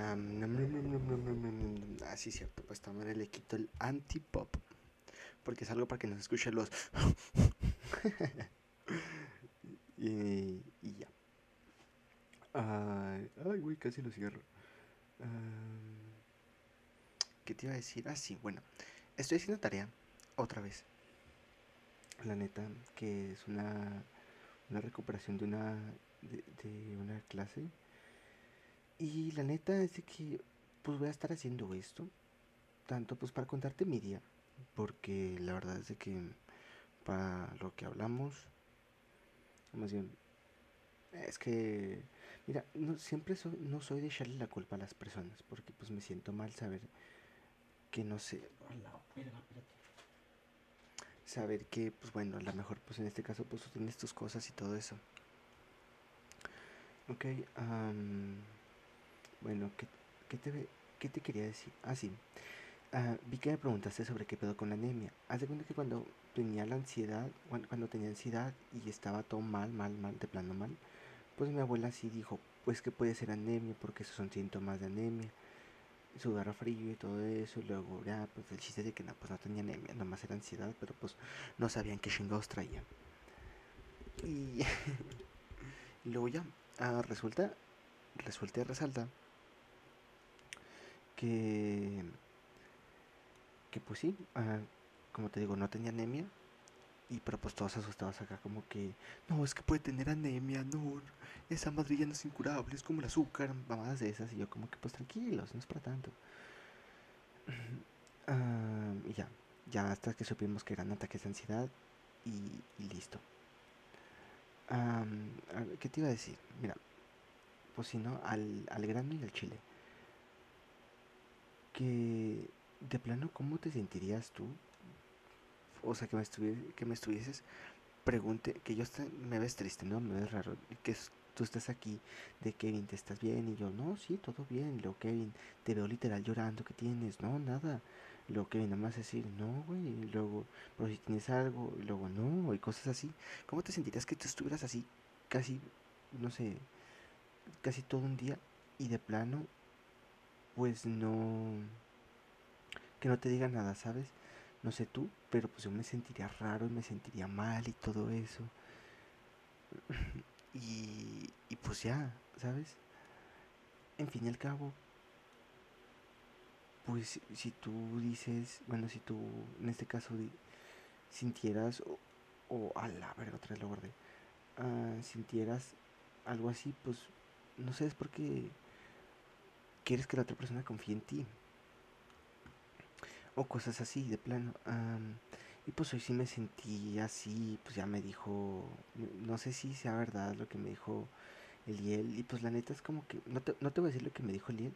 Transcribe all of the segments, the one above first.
Ah, sí, cierto. Pues también le quito el anti-pop. Porque es algo para que nos escuchen los. y, ya. Ay, güey, casi lo cierro. ¿Qué te iba a decir? Ah, sí, bueno. Estoy haciendo tarea otra vez. La neta, que es una, una recuperación de una, de, una clase. Y la neta es de que pues voy a estar haciendo esto. Tanto pues para contarte mi día. Porque la verdad es de que para lo que hablamos. Más bien. Es que. Mira, no, siempre no soy de echarle la culpa a las personas. Porque pues me siento mal saber que no sé. Saber que, pues bueno, a lo mejor, pues en este caso, pues tú tienes tus cosas y todo eso. Ok, bueno, ¿qué, qué, te, ¿qué te quería decir? Ah, sí. Ah, vi que me preguntaste sobre qué pedo con la anemia. Haz de cuenta que cuando tenía la ansiedad, cuando, tenía ansiedad y estaba todo mal, mal, mal, de plano mal, pues mi abuela sí dijo, pues que puede ser anemia porque esos son síntomas de anemia sudar frío y todo eso, y luego ya, pues el chiste de que no, pues no tenía anemia, más era ansiedad, pero pues no sabían qué chingados traía. Y, luego ya, ah, resulta, resulta y resalta que, que pues sí, ah, como te digo, no tenía anemia, y pero pues todos asustados acá como que, no, es que puede tener anemia, no, esa madre ya no es incurable, es como el azúcar, mamadas de esas. Y yo como que pues tranquilos, no es para tanto. y ya, ya hasta que supimos que eran ataques de ansiedad y, listo. ¿Qué te iba a decir? Mira, pues si no, al, al grano y al chile. Que de plano, ¿cómo te sentirías tú o sea, que me, que me estuvieses, pregunte, que yo me ves triste, ¿no? Me ves raro, que tú estás aquí, de Kevin, ¿te estás bien? Y yo, no, sí, todo bien. Luego, Kevin, te veo literal llorando, ¿qué tienes? No, nada. Luego, Kevin, nada más decir, no, güey. Y luego, pero si tienes algo, y luego, no, y cosas así. ¿Cómo te sentirías que tú estuvieras así, casi, no sé, casi todo un día y de plano, pues no, que no te diga nada, ¿sabes? No sé tú, pero pues yo me sentiría raro y me sentiría mal y todo eso. y, y pues ya, ¿sabes? En fin y al cabo, pues si tú dices, bueno, si tú en este caso sintieras, o, a la verga, otra vez lo guardé, uh, sintieras algo así, pues no sé, es porque quieres que la otra persona confíe en ti o cosas así de plano. y pues hoy sí me sentí así, pues ya me dijo, no sé si sea verdad lo que me dijo Eliel, y pues la neta es como que, no te, no te voy a decir lo que me dijo Eliel,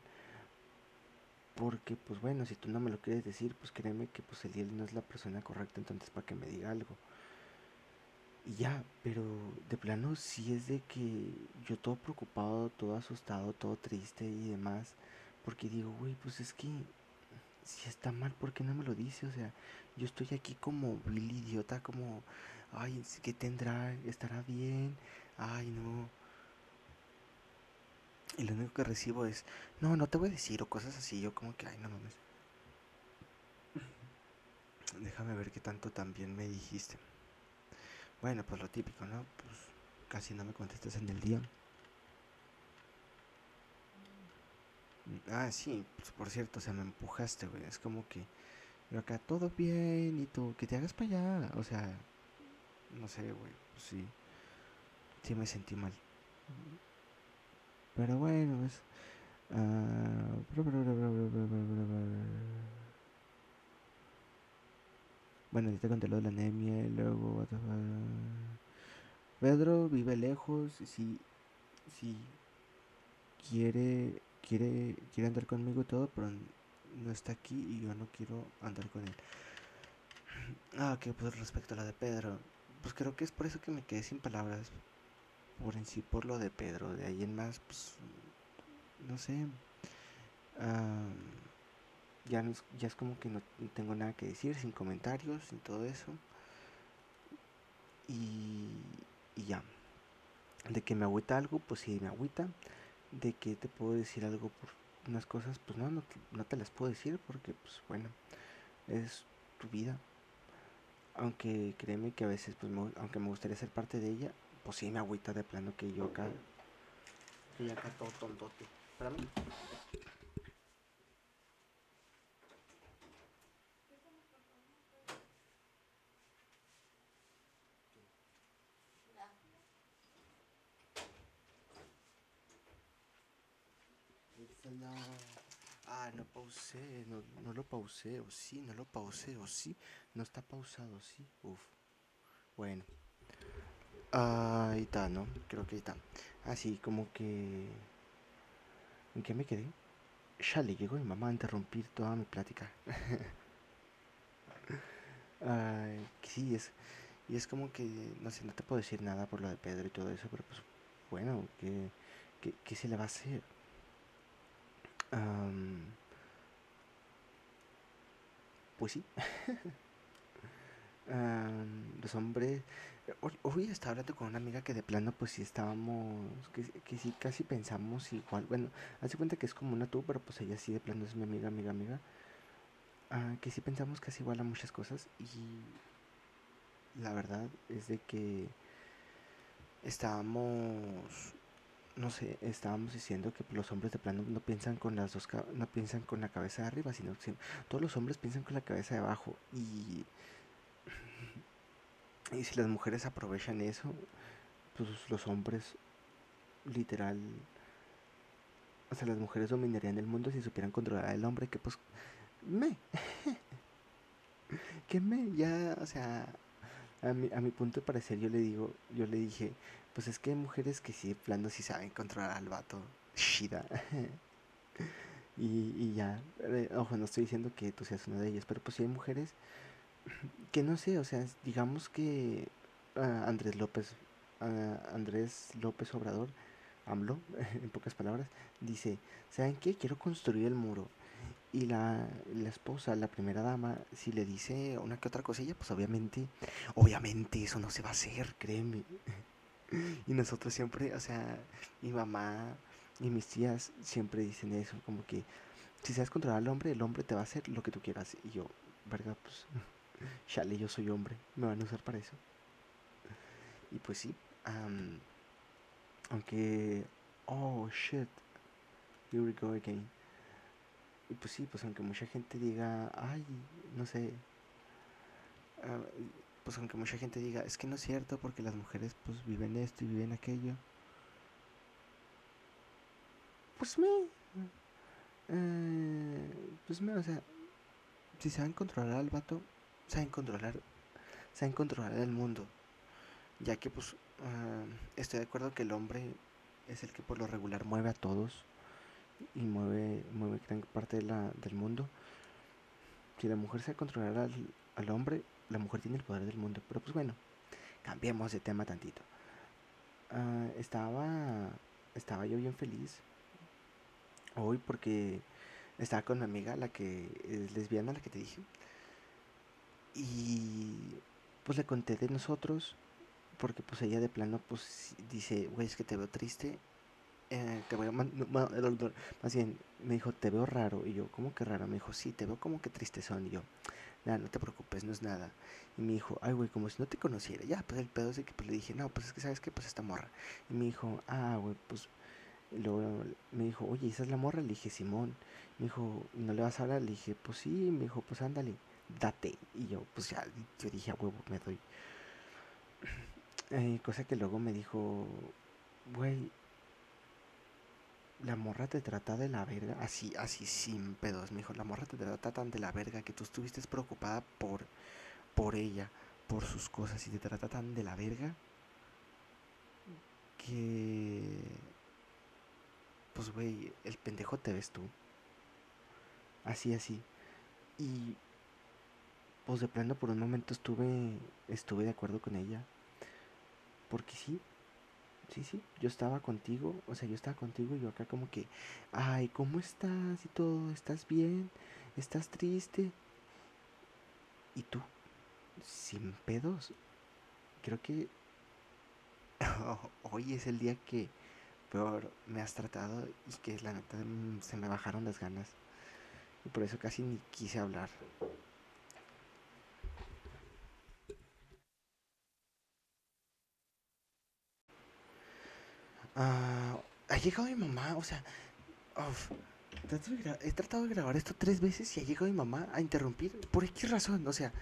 porque pues bueno, si tú no me lo quieres decir, pues créeme que pues Eliel no es la persona correcta, entonces para que me diga algo. Y ya, pero de plano sí es de que yo todo preocupado, todo asustado, todo triste y demás, porque digo, güey, pues es que si está mal, ¿por qué no me lo dice? O sea, yo estoy aquí como Billy idiota, como, ay, ¿qué tendrá? ¿Estará bien? Ay, no. Y lo único que recibo es, no, no te voy a decir, o cosas así. Yo como que, ay, no mames. Déjame ver qué tanto también me dijiste. Bueno, pues lo típico, ¿no? Pues casi no me contestas en el día. Ah, sí, pues, por cierto, o sea, me empujaste, güey. Es como que yo acá todo bien y tú, que te hagas para allá. O sea, no sé, güey. Pues sí, sí me sentí mal. Pero bueno, es. Bueno, te conté lo de la anemia y luego. Pedro vive lejos. Si, si quiere quiere, quiere andar conmigo y todo, pero no está aquí y yo no quiero andar con él. Ah, que pues respecto a la de Pedro, pues creo que es por eso que me quedé sin palabras. Por en sí, por lo de Pedro. De ahí en más, pues, no sé. Ya, no es, ya es como que no tengo nada que decir, sin comentarios, sin todo eso. Y, y ya. De que me agüita algo, pues sí, me agüita de que te puedo decir algo por unas cosas, pues no, no, no te las puedo decir porque, pues bueno, es tu vida. Aunque créeme que a veces, pues aunque me gustaría ser parte de ella, pues sí me agüita de plano que yo acá, que yo acá todo tontote. Para mí. No. Ah, no no, no lo pausé, o sí, no lo pausé, o sí, no está pausado, sí, uf. Bueno. Ahí está, ¿no? Creo que ahí está. Así como que... ¿En qué me quedé? Ya le llegó mi mamá a interrumpir toda mi plática. Sí, es... Y es como que, no sé, no te puedo decir nada por lo de Pedro y todo eso, pero pues, bueno, ¿qué, qué, qué se le va a hacer? Pues sí. los hombres... Hoy estaba hablando con una amiga que de plano pues sí estábamos... Que, que sí casi pensamos igual. Bueno, hace cuenta que es como una tú, pero pues ella sí de plano es mi amiga, amiga, amiga. Ah, que sí pensamos casi igual a muchas cosas y la verdad es de que estábamos no sé, estábamos diciendo que los hombres de plano no piensan con las dos no piensan con la cabeza de arriba, sino que todos los hombres piensan con la cabeza de abajo. Y y si las mujeres aprovechan eso, pues los hombres literal o sea, las mujeres dominarían el mundo si supieran controlar al hombre que pues me que me ya, o sea, a mi, a mi punto de parecer yo le digo, yo le dije, pues es que hay mujeres que sí, plano, sí saben controlar al vato. Shida. y, ya. Eh, ojo, no estoy diciendo que tú seas una de ellas, pero pues sí hay mujeres que no sé, o sea, digamos que ah, Andrés López, ah, Andrés López Obrador, AMLO, en pocas palabras, dice, ¿saben qué? Quiero construir el muro. Y la, la, esposa, la primera dama, si le dice una que otra cosilla, pues obviamente, obviamente eso no se va a hacer, créeme. Y nosotros siempre, o sea, mi mamá y mis tías siempre dicen eso, como que si sabes controlar al hombre, el hombre te va a hacer lo que tú quieras. Y yo, verga, pues, chale, yo soy hombre, me van a usar para eso. Y pues sí, aunque, oh shit, here we go again. Y pues sí, pues aunque mucha gente diga, ay, no sé, ah, pues aunque mucha gente diga, es que no es cierto porque las mujeres pues viven esto y viven aquello. Pues me... Eh, pues me, o sea, si saben controlar al vato, saben controlar, saben controlar el mundo. Ya que pues ah, estoy de acuerdo que el hombre es el que por lo regular mueve a todos y mueve, mueve gran parte de la, del mundo. Si la mujer sabe controlar al, al hombre, la mujer tiene el poder del mundo. Pero pues bueno, cambiemos de tema tantito. Ah, estaba, estaba yo bien feliz hoy porque estaba con mi amiga, la que es lesbiana, la que te dije. Y pues le conté de nosotros, porque pues ella de plano pues dice, güey, es que te veo triste. Eh, te voy a más bien me dijo, te veo raro. Y yo, ¿cómo que raro? Me dijo, sí, te veo como que triste son. Y yo, nada, no te preocupes, no es nada. Y me dijo, ay, güey, como si no te conociera. Ya, pues el pedo es que pues, le dije, no, pues es que sabes que pues esta morra. Y me dijo, ah, güey, pues. luego me dijo, oye, ¿esa es la morra? Le dije, Simón. Me dijo, ¿no le vas a hablar? Le dije, pues sí. Me dijo, pues ándale, date. Y yo, pues ya, yo dije, a huevo, me doy. Eh, cosa que luego me dijo, güey, la morra te trata de la verga, así, así sin pedos, me dijo, la morra te trata tan de la verga que tú estuviste preocupada por, por ella, por sus cosas y te trata tan de la verga que, pues güey, el pendejo te ves tú, así, así, y pues de plano por un momento estuve, estuve de acuerdo con ella, porque sí, sí, sí, yo estaba contigo, o sea, yo estaba contigo y yo acá como que, ay, ¿cómo estás y todo? ¿Estás bien? ¿Estás triste? Y tú, sin pedos, creo que hoy es el día que peor me has tratado y que la neta mm, se me bajaron las ganas. Y por eso casi ni quise hablar. Ah, ha llegado mi mamá, o sea, he tratado de grabar esto tres veces y ha llegado mi mamá a interrumpir. ¿Por qué razón? O sea,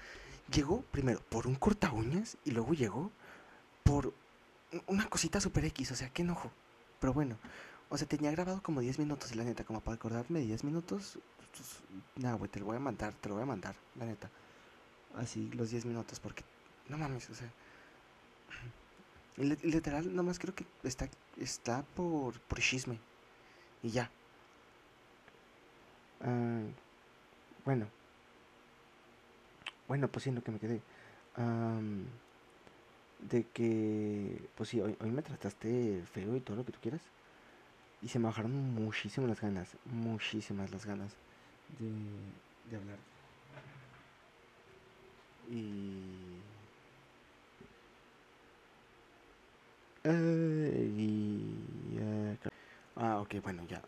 llegó primero por un corta uñas y luego llegó por una cosita super X, o sea, qué enojo. Pero bueno, o sea, tenía grabado como 10 minutos, la neta, como para acordarme de 10 minutos. Pues, nada, güey, te lo voy a mandar, te lo voy a mandar, la neta. Así, los 10 minutos, porque no mames, o sea. Literal, nomás creo que está, está por, por chisme. Y ya. Ah, bueno. Bueno, pues sí, lo que me quedé. de que, pues sí, hoy, hoy me trataste feo y todo lo que tú quieras. Y se me bajaron muchísimas las ganas, muchísimas las ganas de hablar. Y ah, ok, bueno, ya.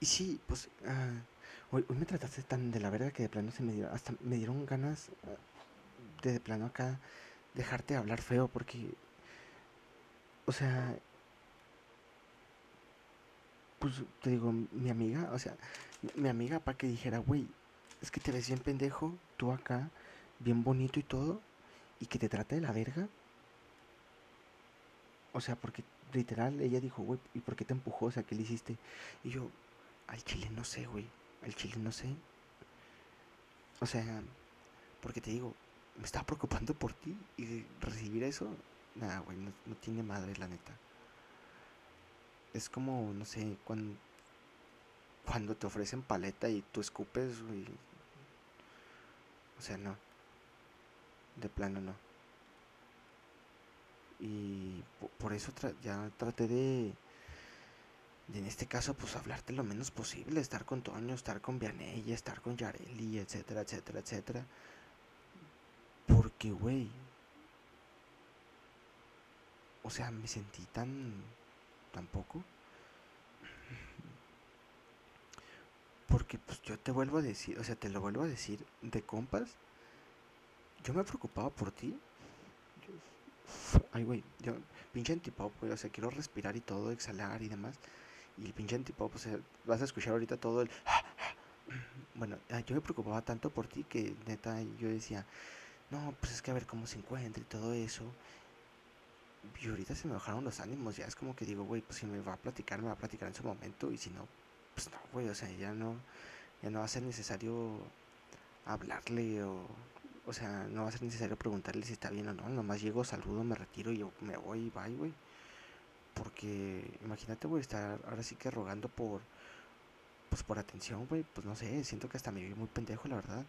y sí, pues ah, hoy, me trataste tan de la verga que de plano se me dio, hasta me dieron ganas ah, de de plano acá dejarte hablar feo porque, o sea, pues te digo, mi amiga, o sea, mi amiga para que dijera, güey, es que te ves bien pendejo, tú acá, bien bonito y todo, y que te trate de la verga. O sea, porque literal ella dijo, güey, ¿y por qué te empujó? O sea, ¿qué le hiciste? Y yo, al chile no sé, güey. Al chile no sé. O sea, porque te digo, me estaba preocupando por ti y recibir eso, nada, güey, no, tiene madre, la neta. Es como, no sé, cuando, cuando te ofrecen paleta y tú escupes, güey. O sea, no de plano no. Y por eso ya traté de, en este caso, pues hablarte lo menos posible, estar con Toño, estar con Vianey, estar con Yareli, etcétera, etcétera, etcétera. Porque, güey, o sea, me sentí tan, tan poco. Porque, pues yo te vuelvo a decir, o sea, te lo vuelvo a decir de compas yo me preocupaba por ti. Ay, güey, yo, pinche antipop, güey, o sea, quiero respirar y todo, exhalar y demás. Y el pinche antipop, o sea, vas a escuchar ahorita todo el... Bueno, ah, yo me preocupaba tanto por ti que neta yo decía, no, pues es que a ver cómo se encuentra y todo eso. Y ahorita se me bajaron los ánimos, ya es como que digo, güey, pues si me va a platicar, me va a platicar en su momento. Y si no, pues no, güey, o sea, ya no, ya no va a ser necesario hablarle o o sea, no va a ser necesario preguntarle si está bien o no. Nomás llego, saludo, me retiro y yo me voy y bye, güey. Porque imagínate, güey, estar ahora sí que rogando por, pues por atención, güey. Pues no sé, siento que hasta me vi muy pendejo, la verdad.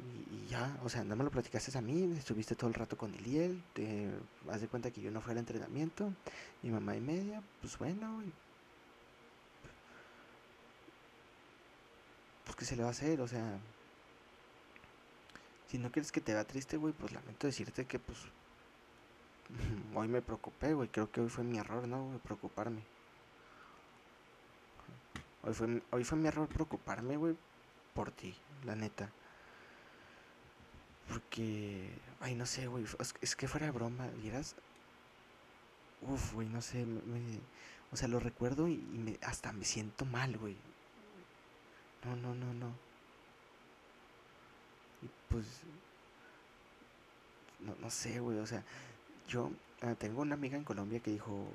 Y, ya, o sea, no me lo platicaste a mí, estuviste todo el rato con Iliel, te das de cuenta que yo no fui al entrenamiento, mi mamá y media, pues bueno, güey. Pues qué se le va a hacer, o sea, si no quieres que te vea triste, güey, pues lamento decirte que, pues, hoy me preocupé, güey. Creo que hoy fue mi error, ¿no? Preocuparme. Hoy fue, hoy fue mi error preocuparme, güey, por ti, la neta. Porque, ay, no sé, güey. Es, que fuera broma, ¿vieras? Uf, güey, no sé. O sea, lo recuerdo y, y me, hasta me siento mal, güey. No, no, no, no. Pues, no, no sé, güey, o sea, yo ah, tengo una amiga en Colombia que dijo,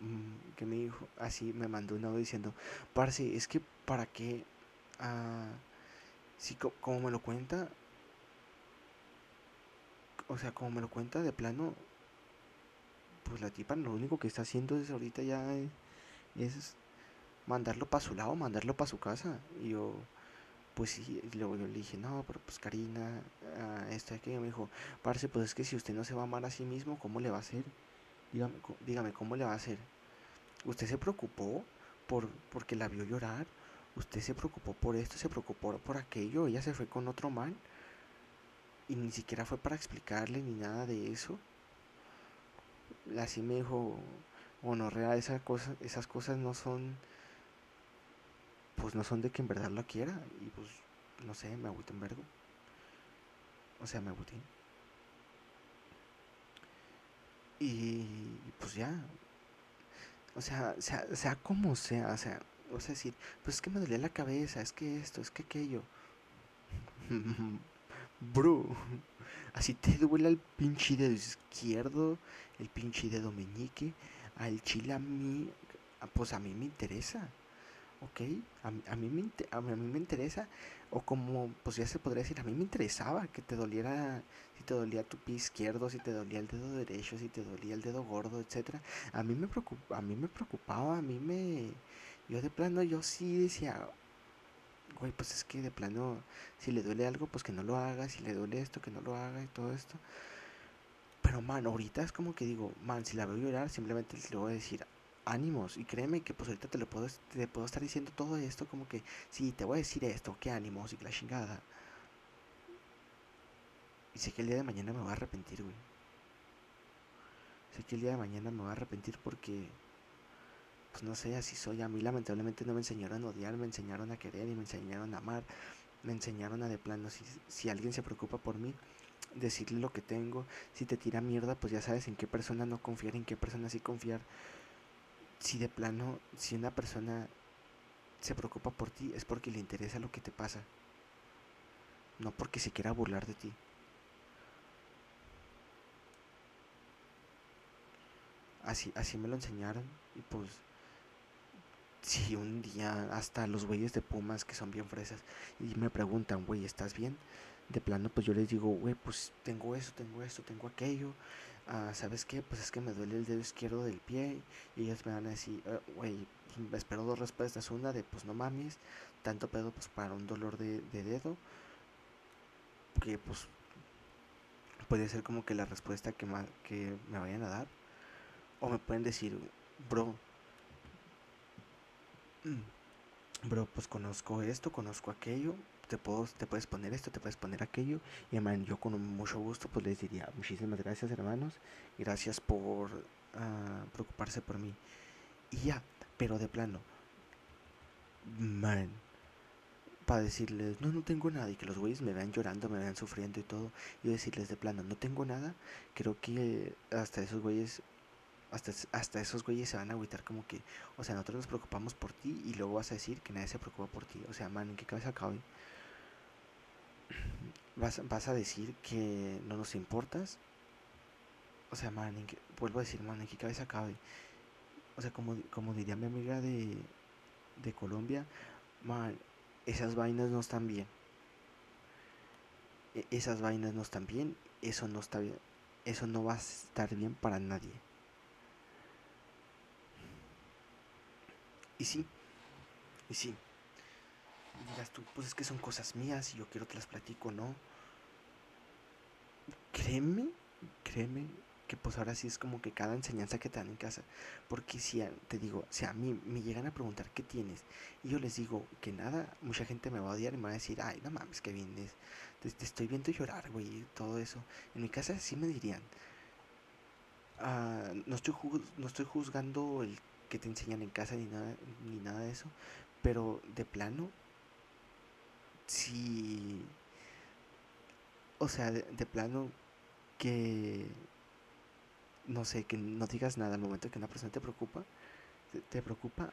mm, que me dijo, así me mandó un audio diciendo, parce, es que para qué, ah, si como me lo cuenta, o sea, como me lo cuenta de plano, pues la tipa lo único que está haciendo es ahorita ya es, es mandarlo para su lado, mandarlo para su casa. Y yo, pues sí, luego yo le dije, no, pero pues Karina, uh, esto aquí, me dijo, parce, pues es que si usted no se va a amar a sí mismo, ¿cómo le va a hacer? Dígame, dígame ¿cómo le va a hacer? Usted se preocupó por porque la vio llorar, usted se preocupó por esto, se preocupó por aquello, ella se fue con otro man y ni siquiera fue para explicarle ni nada de eso. así me dijo, bueno, real, esa cosa, esas cosas no son, pues no son de que en verdad lo quiera. Y pues, no sé, me agüité en vergo. O sea, me agüité. Y pues ya. O sea, sea, sea como sea, o sea, o sea, decir, pues es que me dolía la cabeza, es que esto, es que aquello. Bro, así te duele el pinche dedo izquierdo, el pinche dedo meñique, al chile a mí, pues a mí me interesa, ¿ok? A, a, mí me, a, mí me interesa, o como, pues ya se podría decir, a mí me interesaba que te doliera, si te dolía tu pie izquierdo, si te dolía el dedo derecho, si te dolía el dedo gordo, etcétera. A mí me preocupa, a mí me preocupaba, a mí me, yo de plano, yo sí decía, güey, pues es que de plano, si le duele algo, pues que no lo haga, si le duele esto, que no lo haga y todo esto. Pero, man, ahorita es como que digo, man, si la veo llorar, simplemente le voy a decir ánimos. Y créeme que pues ahorita te lo puedo, te puedo estar diciendo todo esto como que, sí, te voy a decir esto, qué ánimos y que la chingada. Y sé que el día de mañana me va a arrepentir, güey. Sé que el día de mañana me va a arrepentir porque pues no sé, así soy. A mí lamentablemente no me enseñaron a odiar, me enseñaron a querer y me enseñaron a amar. Me enseñaron a de plano, si, si alguien se preocupa por mí, decirle lo que tengo. Si te tira mierda, pues ya sabes en qué persona no confiar, en qué persona sí confiar. Si de plano, si una persona se preocupa por ti, es porque le interesa lo que te pasa. No porque se quiera burlar de ti. Así, así me lo enseñaron y pues si un día hasta los güeyes de Pumas que son bien fresas y me preguntan, güey, ¿estás bien? De plano, pues yo les digo, güey, pues tengo eso, tengo esto, tengo aquello. Ah, ¿Sabes qué? Pues es que me duele el dedo izquierdo del pie. Y ellos me van a decir, ah, güey, espero dos respuestas. Una de, pues no mames, tanto pedo pues para un dolor de, de dedo. Que pues puede ser como que la respuesta que, que me vayan a dar. O me pueden decir, bro, Mm. bro, pues conozco esto, conozco aquello, te, puedo, te puedes poner esto, te puedes poner aquello. Y hermano, yo con mucho gusto pues les diría muchísimas gracias hermanos, gracias por uh, preocuparse por mí. Y ya, pero de plano, man, para decirles, no, no tengo nada, y que los güeyes me vean llorando, me vean sufriendo y todo, y decirles de plano, no tengo nada, creo que hasta esos güeyes hasta, hasta esos güeyes se van a agüitar como que, o sea, nosotros nos preocupamos por ti y luego vas a decir que nadie se preocupa por ti. O sea, man, ¿en qué cabeza cabe? Vas, vas a decir que no nos importas. O sea, man, ¿en vuelvo a decir, man, ¿en qué cabeza cabe? O sea, como, como diría mi amiga de, de Colombia, man, esas vainas no están bien. E, esas vainas no están bien, eso no está bien, eso no va a estar bien para nadie. Y sí, y sí. Dirás tú, pues es que son cosas mías y yo quiero que las platico, ¿no? Créeme, créeme que pues ahora sí es como que cada enseñanza que te dan en casa. Porque si te digo, si a mí me llegan a preguntar qué tienes y yo les digo que nada, mucha gente me va a odiar y me va a decir, ay, no mames, que vienes, te, te, estoy viendo llorar, güey, y todo eso. En mi casa sí me dirían, ah, no, estoy no estoy juzgando el que te enseñan en casa ni nada, ni nada de eso. Pero de plano, si... O sea, de, plano que... No sé, que no digas nada al momento que una persona te preocupa, te, preocupa.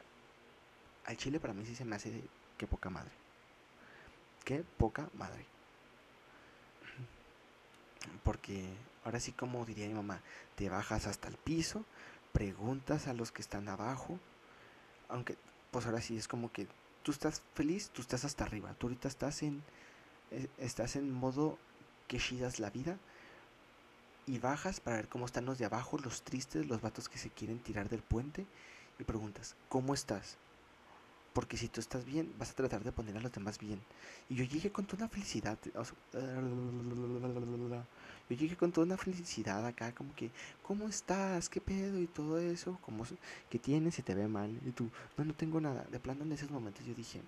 Al chile para mí sí se me hace que poca madre. Que poca madre. Porque ahora sí como diría mi mamá, te bajas hasta el piso, preguntas a los que están abajo, aunque pues ahora sí es como que tú estás feliz, tú estás hasta arriba, tú ahorita estás en eh, estás en modo que chidas la vida y bajas para ver cómo están los de abajo, los tristes, los vatos que se quieren tirar del puente y preguntas, ¿cómo estás? Porque si tú estás bien, vas a tratar de poner a los demás bien. Y yo llegué con toda una felicidad. Yo llegué con toda una felicidad acá, como que, ¿cómo estás? ¿Qué pedo? Y todo eso, como que tienes? Se te ve mal. Y tú, no, no tengo nada. De plano en esos momentos yo dije,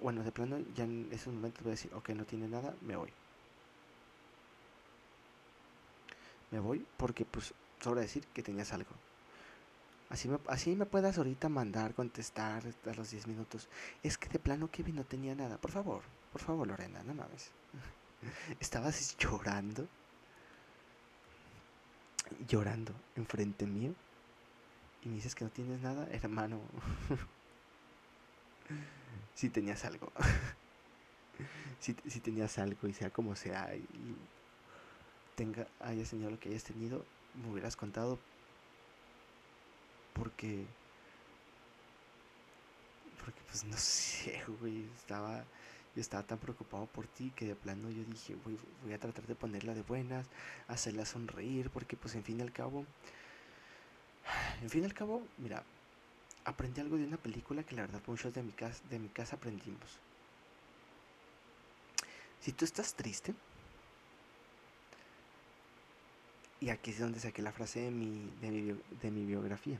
bueno, de plano ya en esos momentos voy a decir, ok, no tiene nada, me voy. Me voy porque pues sobra decir que tenías algo. Así me, así me puedas ahorita mandar, contestar a los 10 minutos. Es que de plano Kevin no tenía nada. Por favor, por favor, Lorena, no mames. Estabas llorando. Llorando enfrente mío. Y me dices que no tienes nada, hermano. si tenías algo. si, tenías algo y sea como sea y tenga, hayas tenido lo que hayas tenido, me hubieras contado porque porque pues no sé, güey, estaba yo estaba tan preocupado por ti que de plano yo dije, voy, a tratar de ponerla de buenas, hacerla sonreír, porque pues en fin y al cabo, en fin y al cabo, mira, aprendí algo de una película que la verdad muchos de mi casa, de mi casa aprendimos. Si tú estás triste, y aquí es donde saqué la frase de mi, de mi, de mi biografía.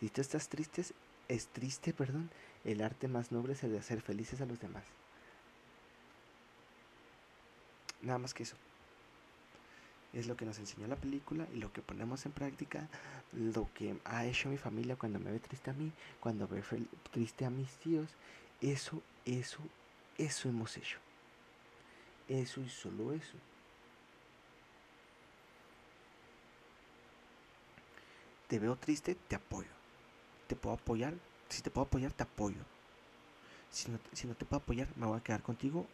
Si tú estás triste, es triste, perdón, el arte más noble es el de hacer felices a los demás. Nada más que eso. Es lo que nos enseñó la película y lo que ponemos en práctica, lo que ha hecho mi familia cuando me ve triste a mí, cuando ve triste a mis tíos. Eso, eso, eso hemos hecho. Eso y solo eso. Te veo triste, te apoyo. Te puedo apoyar. Si te puedo apoyar, te apoyo. Si no, si no te puedo apoyar, me voy a quedar contigo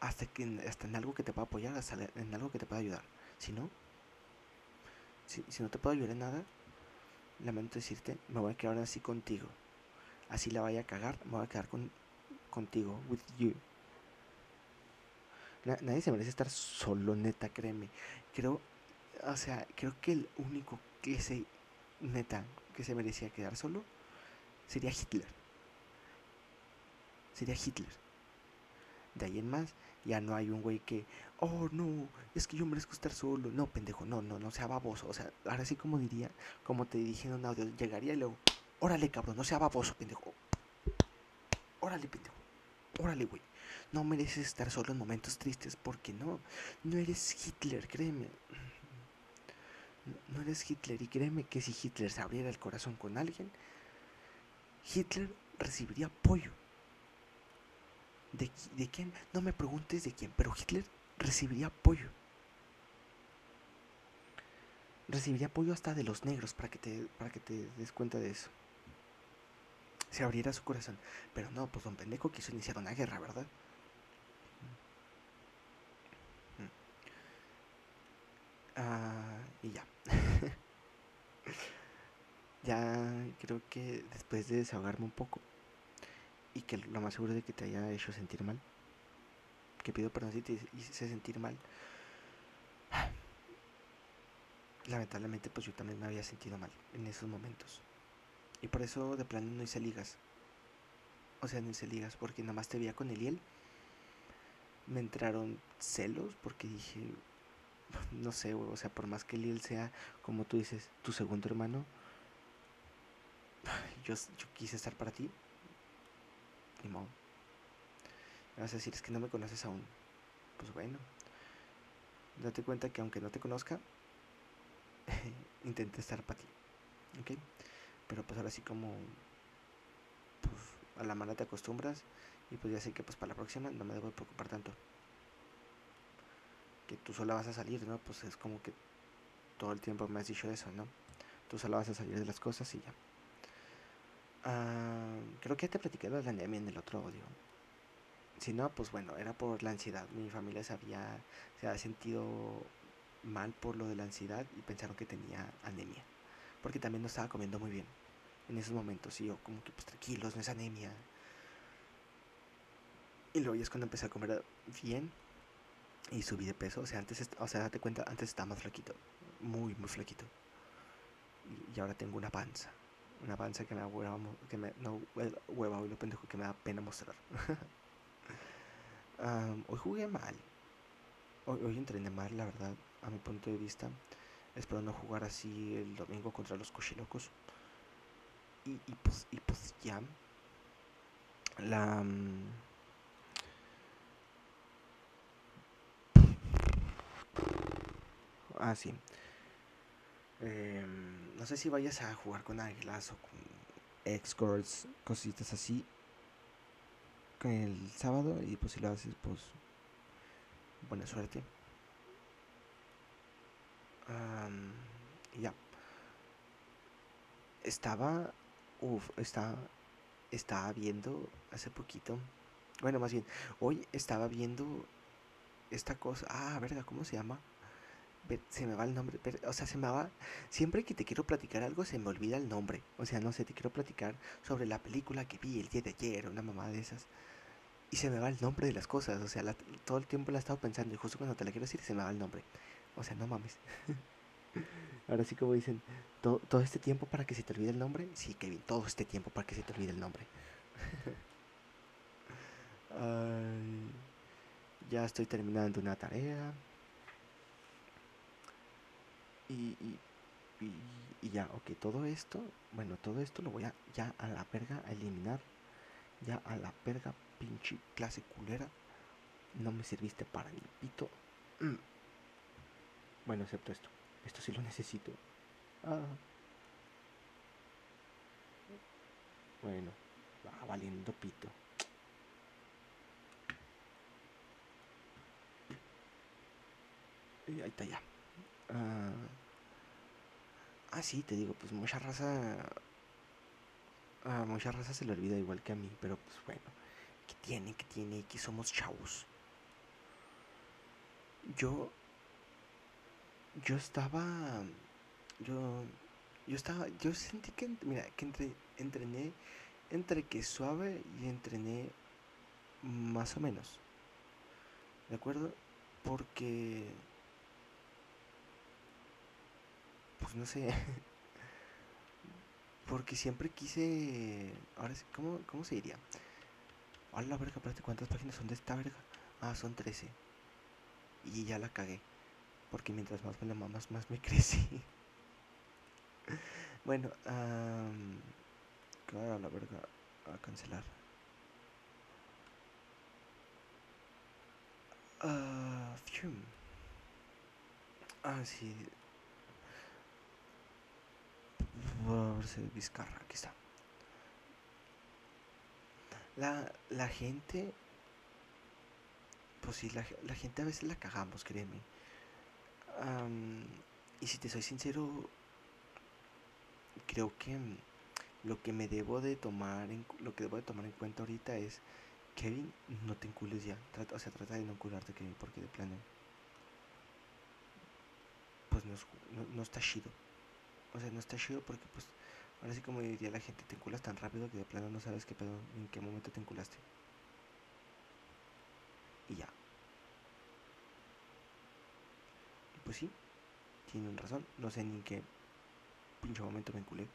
hasta, que, hasta en algo que te pueda apoyar, hasta en algo que te pueda ayudar. Si no, si, no te puedo ayudar en nada, lamento decirte, me voy a quedar así contigo. Así la vaya a cagar, me voy a quedar con, contigo, with you. nadie se merece estar solo, neta, créeme. Creo, o sea, creo que el único que se, neta, que se merecía quedar solo sería Hitler. Sería Hitler. De ahí en más, ya no hay un güey que, oh no, es que yo merezco estar solo. No, pendejo, no, no, no sea baboso. O sea, ahora sí como diría, como te dije en un audio, llegaría y luego, órale cabrón, no sea baboso, pendejo. Órale, pendejo. Órale, güey. No mereces estar solo en momentos tristes porque no, no eres Hitler, créeme. No, eres Hitler y créeme que si Hitler se abriera el corazón con alguien, Hitler recibiría apoyo ¿De, quién? No me preguntes de quién, pero Hitler recibiría apoyo. Recibiría apoyo hasta de los negros para que te, para que te des cuenta de eso. Se abriera su corazón. Pero no, pues don pendejo quiso iniciar una guerra, ¿verdad? Ah, y ya. Ya creo que después de desahogarme un poco, y que lo más seguro de que te haya hecho sentir mal. Que pido perdón si te hice sentir mal. Lamentablemente pues yo también me había sentido mal en esos momentos. Y por eso de plano no hice ligas. O sea, no hice ligas porque nada más te veía con Eliel. Me entraron celos porque dije, no sé, o sea, por más que Eliel sea, como tú dices, tu segundo hermano, yo, yo quise estar para ti, ni modo. Me vas a decir, es que no me conoces aún. Pues bueno, date cuenta que aunque no te conozca, intenté estar para ti. ¿Ok? Pero pues ahora sí como pues, a la mala te acostumbras y pues ya sé que pues para la próxima no me debo preocupar tanto. Que tú sola vas a salir, ¿no? Pues es como que todo el tiempo me has dicho eso, ¿no? Tú sola vas a salir de las cosas y ya. Ah, creo que te platiqué de la anemia en el otro audio. Si no, pues bueno, era por la ansiedad. Mi familia se había, se había sentido mal por lo de la ansiedad y pensaron que tenía anemia. Porque también no estaba comiendo muy bien en esos momentos. Y yo como que pues tranquilos, no es anemia. Y luego ya es cuando empecé a comer bien y subí de peso. O sea, antes, o sea, date cuenta, antes estaba más flaquito. Muy, muy flaquito. Y ahora tengo una panza una panza que me da hueva, que me, no hueva, hoy lo pendejo que me da pena mostrar. hoy jugué mal. Hoy, hoy entrené mal, la verdad, a mi punto de vista. Espero no jugar así el domingo contra los cochilocos. Y, y, pues, y pues ya. La. Ah, sí. No sé si vayas a jugar con águilas o con escorts, cositas así. El sábado y pues si lo haces, pues buena suerte. ya. Estaba, uff, estaba, estaba viendo hace poquito. Bueno, más bien, hoy estaba viendo esta cosa. Ah, verga, ¿cómo se llama? Se me va el nombre, o sea, se me va, siempre que te quiero platicar algo se me olvida el nombre, o sea, no sé, te quiero platicar sobre la película que vi el día de ayer, una mamá de esas, y se me va el nombre de las cosas, o sea, todo el tiempo la he estado pensando y justo cuando te la quiero decir se me va el nombre, o sea, no mames. Ahora sí como dicen, todo, todo este tiempo para que se te olvide el nombre, sí, Kevin, todo este tiempo para que se te olvide el nombre. ya estoy terminando una tarea. Y, y, ya, ok, todo esto, bueno, todo esto lo voy a ya a la verga a eliminar. Ya a la verga, pinche clase culera. No me serviste para ni pito. Mm. Bueno, excepto esto. Esto sí lo necesito. Ah. Bueno, va valiendo pito. Y ahí está ya. Ah, ah, sí, te digo, pues mucha raza. A mucha raza se le olvida igual que a mí, pero pues bueno, ¿qué tiene? ¿Qué tiene? Que somos chavos. Yo. Yo estaba. Yo. Yo estaba. Yo sentí que. Mira, que entre, entrené. Entre que suave y entrené. Más o menos. ¿De acuerdo? Porque pues no sé. Porque siempre quise. Ahora sí, ¿cómo, cómo se diría? Hola, la verga, espérate, ¿cuántas páginas son de esta verga? Ah, son 13. Y ya la cagué. Porque mientras más me la mamas, más me crece. bueno, um, claro, la verga, a cancelar. Ah, ah, sí, Vizcarra, aquí está. La, la gente, pues sí, la, gente a veces la cagamos, créeme. y si te soy sincero, creo que lo que me debo de tomar en, lo que debo de tomar en cuenta ahorita es Kevin, no te encules ya. Trata, o sea, trata de no encularte, Kevin, porque de plano. Pues no, no está chido. O sea, no está chido porque pues ahora sí como diría la gente, te enculas tan rápido que de plano no sabes qué pedo, en qué momento te enculaste. Y ya. Pues sí, tienen razón, no sé ni en qué pinche momento me enculé.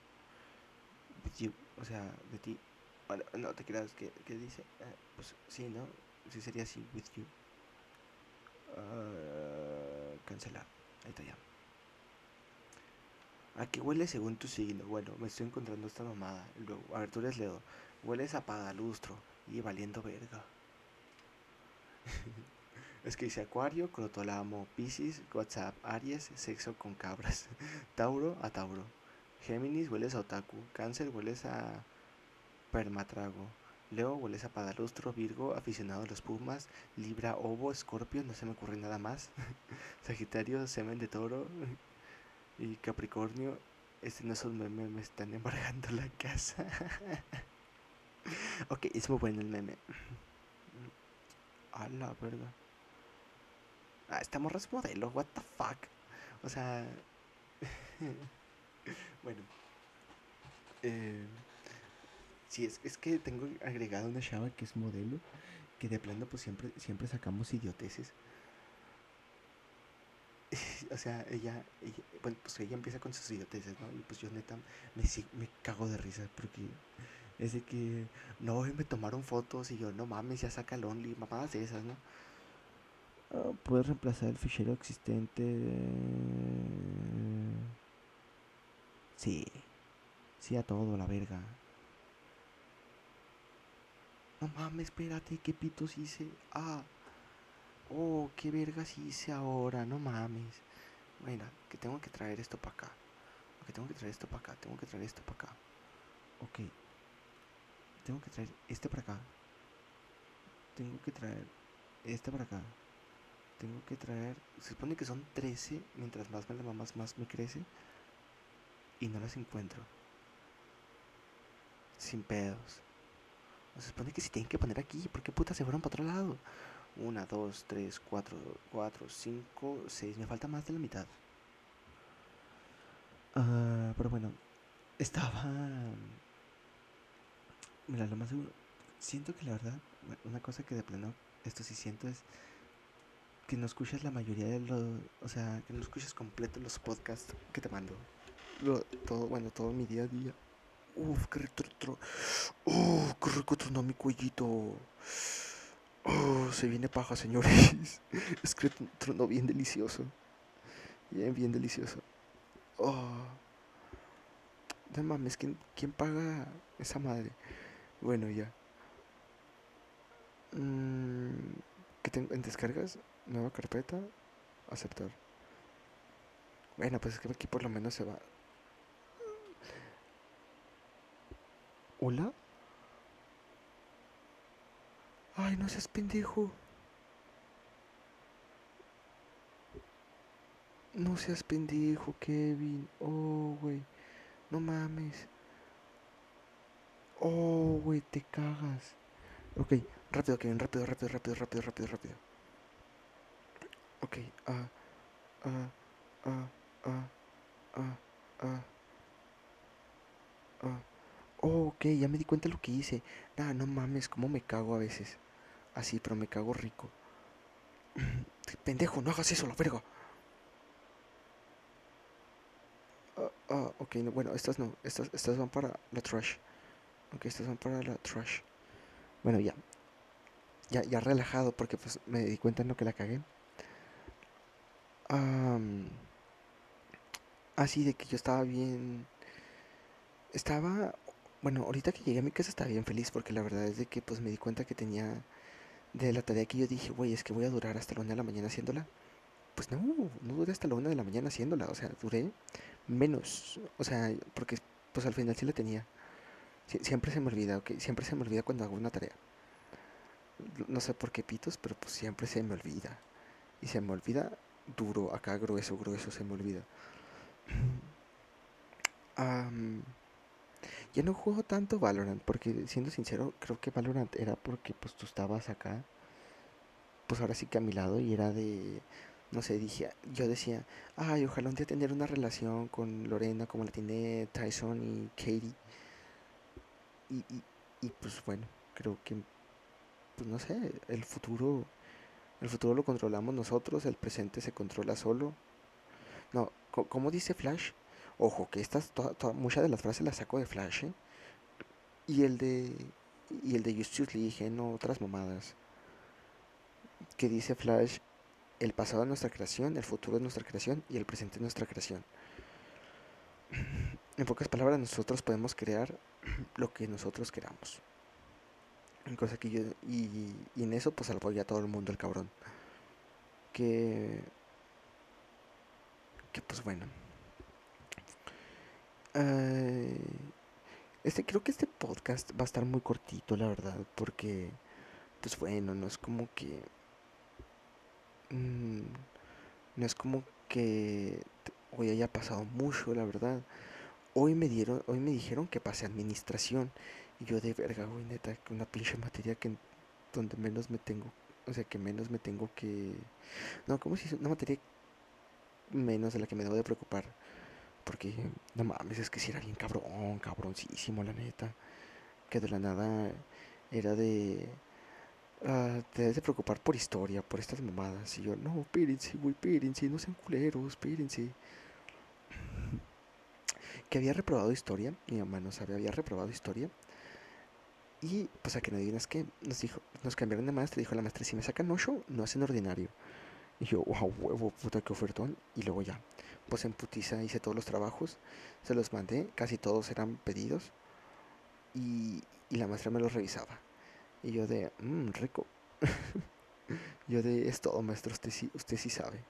o sea, de ti. Bueno, no te creas que, dice. Eh, pues sí, ¿no? Sí sería así, with you. Uh, cancelar. Ahí está ya. ¿A qué huele según tu signo? Bueno, me estoy encontrando esta mamada. Luego, a ver, tú leo. Hueles a padalustro y valiendo verga. es que dice Acuario, Crotolamo, Pisces, WhatsApp, Aries, sexo con cabras. Tauro a Tauro. Géminis, hueles a Otaku. Cáncer, hueles a Permatrago. Leo, hueles a Padalustro. Virgo, aficionado a los pumas. Libra, Ovo, Escorpio, no se me ocurre nada más. Sagitario, semen de toro. Y Capricornio, es un meme, me están embargando la casa. ok, es muy bueno el meme. A la verga. Ah, estamos morra modelo, what the fuck. O sea. bueno. Eh, sí, es, es que tengo agregado una chava que es modelo. Que de plano, pues siempre, siempre sacamos idioteces. o sea, ella, bueno, pues ella empieza con sus idioteces, ¿no? Y pues yo neta me, me cago de risa porque es de que, no, me tomaron fotos y yo, no mames, ya saca el Only, mamadas de esas, ¿no? Ah, puedes reemplazar el fichero existente. Sí, sí a todo, la verga. No mames, espérate, ¿qué pitos hice? Ah. Oh, qué vergas hice ahora, no mames. Mira, que tengo que traer esto para acá. Ok, tengo que traer esto para acá, tengo que traer esto para acá. Ok. Tengo que traer este para acá. Tengo que traer este para acá. Tengo que traer... Se supone que son 13. Mientras más me la mamas, más me crece. Y no las encuentro. Sin pedos. Se supone que si tienen que poner aquí. ¿Por qué puta se fueron para otro lado? Una, dos, tres, cuatro, cuatro, cinco, seis. Me falta más de la mitad. Ah, pero bueno, estaba. Mira, lo más seguro. Siento que la verdad, una cosa que de plano, esto sí siento es que no escuchas la mayoría de los. O sea, que no escuchas completo los podcasts que te mando. todo, bueno, todo mi día a día. Uf, qué rico, Uf, qué rico tronó mi cuellito. Oh, se viene paja, señores. Es que tronó bien delicioso. Bien, bien delicioso. Oh. No mames, ¿quién, ¿quién paga esa madre? Bueno, ya. Mm, ¿Qué tengo en descargas? Nueva carpeta. Aceptar. Bueno, pues es que aquí por lo menos se va. ¿Hola? Ay, no seas pendejo. No seas pendejo, Kevin. Oh, güey. No mames. Oh, güey, te cagas. Ok, rápido, Kevin, rápido, rápido, rápido, rápido, rápido, rápido. Ok, ah, ah, ah, ah, ah, ah. Ah. Oh, ok, ya me di cuenta lo que hice. Nah, no mames, cómo me cago a veces. Así, pero me cago rico. Pendejo, no hagas eso, la verga. Ah, ah, ok, bueno, estas no. Estas, estas van para la trash. Ok, estas van para la trash. Bueno, ya. Ya, ya relajado porque pues me di cuenta en lo que la cagué. así de que yo estaba bien. Estaba. Bueno, ahorita que llegué a mi casa estaba bien feliz porque la verdad es de que pues me di cuenta que tenía de la tarea que yo dije, güey, es que voy a durar hasta la una de la mañana haciéndola. Pues no, no duré hasta la una de la mañana haciéndola, o sea, duré menos, o sea, porque pues al final sí la tenía. siempre se me olvida, ok, siempre se me olvida cuando hago una tarea. No sé por qué pitos, pero pues siempre se me olvida. Y se me olvida duro, acá grueso, grueso, se me olvida. Ya no juego tanto Valorant, porque siendo sincero, creo que Valorant era porque pues tú estabas acá, pues ahora sí que a mi lado y era de, no sé, dije, yo decía, ay, ojalá un día tener una relación con Lorena como la tiene Tyson y Katie. Y, y, y pues bueno, creo que, pues no sé, el futuro, el futuro lo controlamos nosotros, el presente se controla solo. No, como dice Flash, Ojo, que estas, muchas de las frases las saco de Flash, ¿eh? Y el de, y el de Justus Lee, no otras mamadas. Que dice Flash, el pasado es nuestra creación, el futuro es nuestra creación y el presente es nuestra creación. En pocas palabras, nosotros podemos crear lo que nosotros queramos. Cosa que yo, y, y en eso pues apoya a todo el mundo el cabrón. Que, que pues bueno. Eh, este, creo que este podcast va a estar muy cortito, la verdad, porque, pues bueno, no es como que... Mm, no es como que hoy haya pasado mucho, la verdad. Hoy me dieron, hoy me dijeron que pase administración. Y yo de verga, güey, neta, una pinche materia que donde menos me tengo, o sea, que menos me tengo que... No, como si una materia menos de la que me debo de preocupar. Porque, no mames, es que si era bien cabrón, cabroncísimo, la neta. Que de la nada era de. Uh, te debes de preocupar por historia, por estas mamadas. Y yo, no, espérense, güey, espérense, no sean culeros, espérense. que había reprobado historia, mi mamá no sabe, había reprobado historia. Y pues a que no digas que nos dijo, nos cambiaron de maestra, dijo la maestra, si me sacan 8, no hacen ordinario. Y yo, wow, huevo, puta, qué ofertón. Y luego ya, pues en putiza hice todos los trabajos, se los mandé, casi todos eran pedidos. Y, la maestra me los revisaba. Y yo de, mmm, rico. yo de, es todo, maestro, usted sí, usted sí sabe.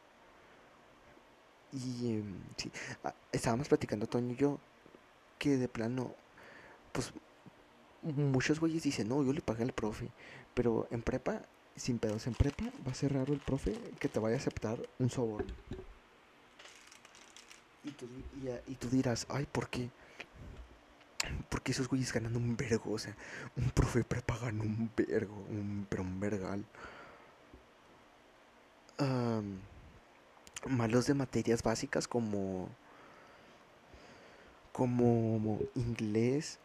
Y em, sí, ah, estábamos platicando Toño y yo que de plano, pues muchos güeyes dicen, no, yo le pagué al profe, pero en prepa, sin pedos en prepa, va a ser raro el profe que te vaya a aceptar un soborno. Y tú, dirás, ay, ¿por qué? Porque esos güeyes ganan un vergo, o sea, un profe prepa gana un vergo, un, pero un vergal. malos de materias básicas como como inglés,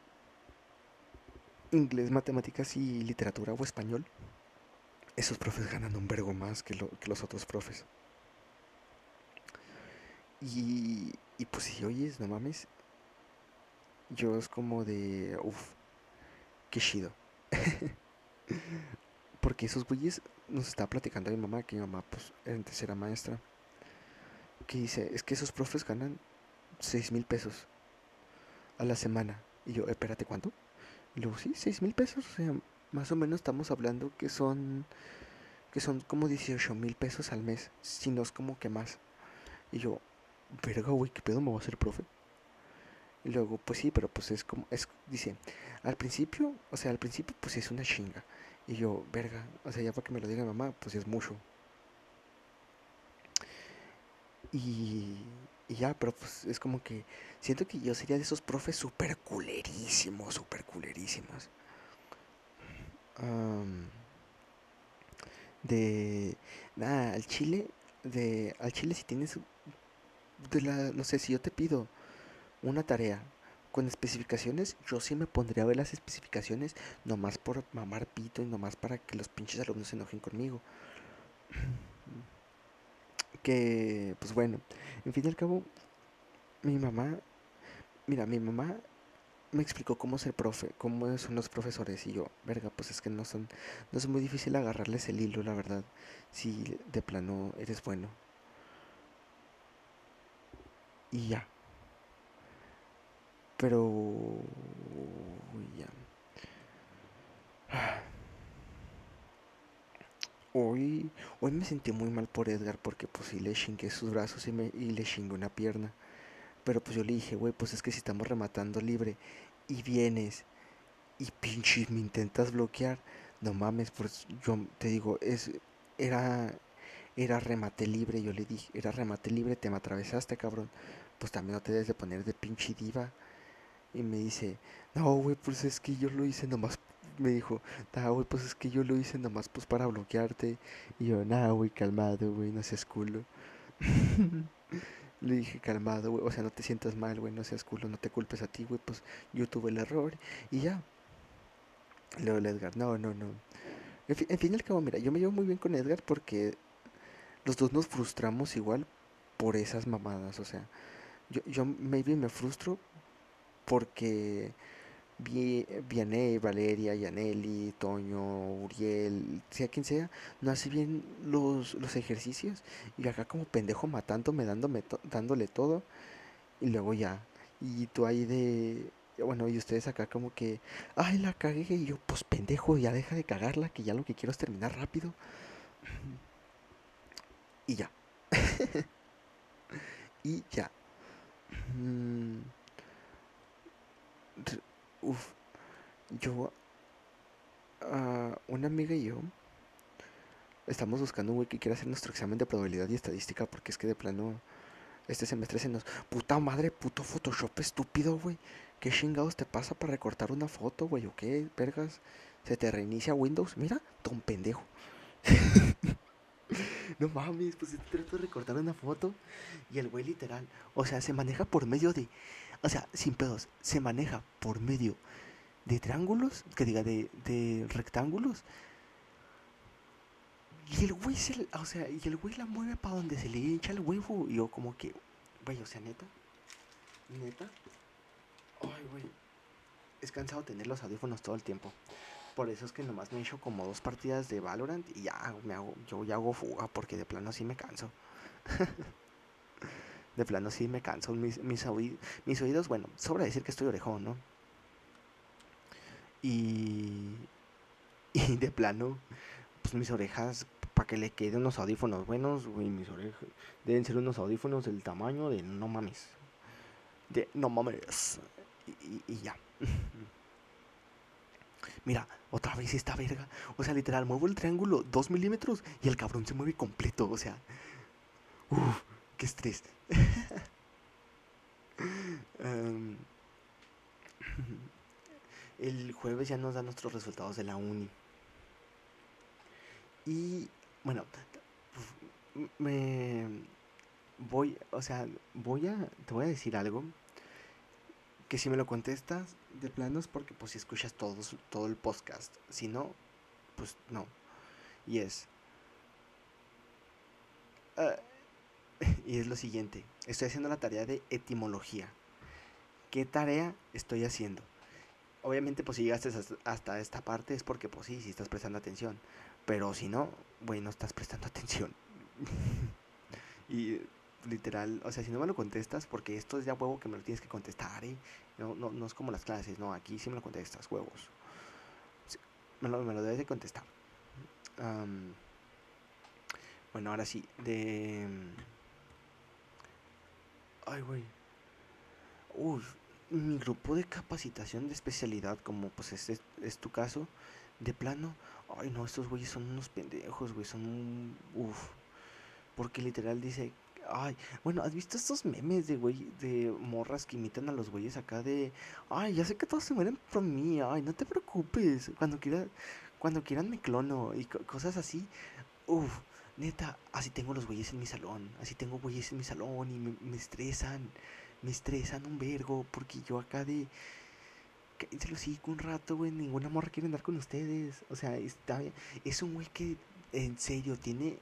inglés, matemáticas y literatura o español, esos profes ganan un vergo más que, los otros profes. Y, y pues si oyes, no mames, yo es como de, uff, qué chido. Porque esos güeyes nos está platicando mi mamá, que mi mamá pues antes era maestra, que dice, es que esos profes ganan 6 mil pesos a la semana. Y yo, espérate, ¿cuánto? Y luego, sí, 6 mil pesos. O sea, más o menos estamos hablando que son, que son como 18 mil pesos al mes, si no es como que más. Y yo, verga, güey, ¿qué pedo me voy a hacer profe? Y luego, pues sí, pero pues es como, es, dice, al principio, o sea, al principio pues es una chinga. Y yo, verga, o sea, ya para que me lo diga mamá, pues es mucho. Y, y ya, pero pues es como que siento que yo sería de esos profes super culerísimos, super culerísimos. De nada, al chile, de al chile si tienes de la no sé, si yo te pido una tarea con especificaciones, yo sí me pondría a ver las especificaciones nomás por mamar pito y nomás para que los pinches alumnos se enojen conmigo. Que, pues bueno, en fin y al cabo, mi mamá, mira, mi mamá me explicó cómo ser profe, cómo son los profesores y yo, verga, pues es que no son, no es muy difícil agarrarles el hilo, la verdad, si de plano eres bueno. Y ya. Pero... Ya. Hoy, hoy me sentí muy mal por Edgar porque pues sí le chingué sus brazos y, me, y le chingué una pierna. Pero pues yo le dije, güey, pues es que si estamos rematando libre y vienes y pinches me intentas bloquear, no mames, pues yo te digo, es era era remate libre, yo le dije, era remate libre, te me atravesaste, cabrón. Pues también no te debes de poner de pinche diva. Y me dice, no, güey, pues es que yo lo hice nomás. Me dijo, no, güey, pues es que yo lo hice nomás pues para bloquearte. Y yo, nah, güey, calmado, güey, no seas culo. Le dije, calmado, güey, o sea, no te sientas mal, güey, no seas culo, no te culpes a ti, güey, pues yo tuve el error. Y ya. Luego el Edgar, no, no, no. En fin, en fin y al cabo, mira, yo me llevo muy bien con Edgar porque los dos nos frustramos igual por esas mamadas, o sea, yo, yo maybe me frustro porque Vianey, Valeria, Yaneli, Toño, Uriel, sea quien sea, no hace bien los, los ejercicios y acá como pendejo matándome, dándome dándole todo y luego ya. Y tú ahí de, bueno, y ustedes acá como que, ay, la cagué y yo, pues pendejo, ya deja de cagarla, que ya lo que quiero es terminar rápido. Y ya. y ya. Mm Uf, yo, uh, una amiga y yo estamos buscando un güey que quiera hacer nuestro examen de probabilidad y estadística porque es que de plano este semestre se nos... Puta madre, puto Photoshop estúpido, güey. ¿Qué chingados te pasa para recortar una foto, güey? ¿O qué, vergas? ¿Se te reinicia Windows? Mira, ton pendejo. no mames, pues se trata de recortar una foto y el güey literal, o sea, se maneja por medio de o sea, sin pedos, se maneja por medio de triángulos, que diga, de, de rectángulos. Y el güey se, o sea, y el güey la mueve para donde se le echa el huevo. Y yo como que, güey, o sea, neta, neta. Ay, güey. Es cansado tener los audífonos todo el tiempo. Por eso es que nomás me he hecho como dos partidas de Valorant y ya me hago, yo ya hago fuga porque de plano así me canso. de plano sí me canso. Mis, mis, oídos, bueno, sobra decir que estoy orejón, ¿no? Y, y de plano, pues mis orejas para que le quede unos audífonos buenos, güey, mis orejas. Deben ser unos audífonos del tamaño de no mames. De no mames. Y, ya. Mira, otra vez esta verga. O sea, literal, muevo el triángulo 2 milímetros y el cabrón se mueve completo. O sea, uff, qué estrés. um, el jueves ya nos dan nuestros resultados de la uni. Y bueno, me voy, o sea, voy a, te voy a decir algo que si me lo contestas de planos porque pues si escuchas todo, todo el podcast, si no, pues no. Y es, ah, y es lo siguiente, estoy haciendo la tarea de etimología. ¿Qué tarea estoy haciendo? Obviamente pues si llegaste hasta esta parte es porque pues sí, si estás prestando atención. Pero si no, güey, no estás prestando atención. y literal, o sea, si no me lo contestas, porque esto es ya huevo que me lo tienes que contestar, ¿eh? No, no, no es como las clases, no, aquí sí me lo contestas, huevos. me, lo, me lo debes de contestar. bueno, ahora sí, de... Ay, güey. Uy, mi grupo de capacitación de especialidad, como pues es, es tu caso, de plano, ay no, estos güeyes son unos pendejos, güey, son Uf. Porque literal dice, ay, bueno, ¿has visto estos memes de güey, de morras que imitan a los güeyes acá de, ay, ya sé que todos se mueren por mí, ay, no te preocupes, cuando quieran, cuando quieran me clono y cosas así, Uf, neta, así tengo los güeyes en mi salón, así tengo güeyes en mi salón y me, me estresan, me estresan un vergo, porque yo acá de se lo sigo un rato, güey. Ninguna morra quiere andar con ustedes. O sea, está Es un güey que, en serio, tiene.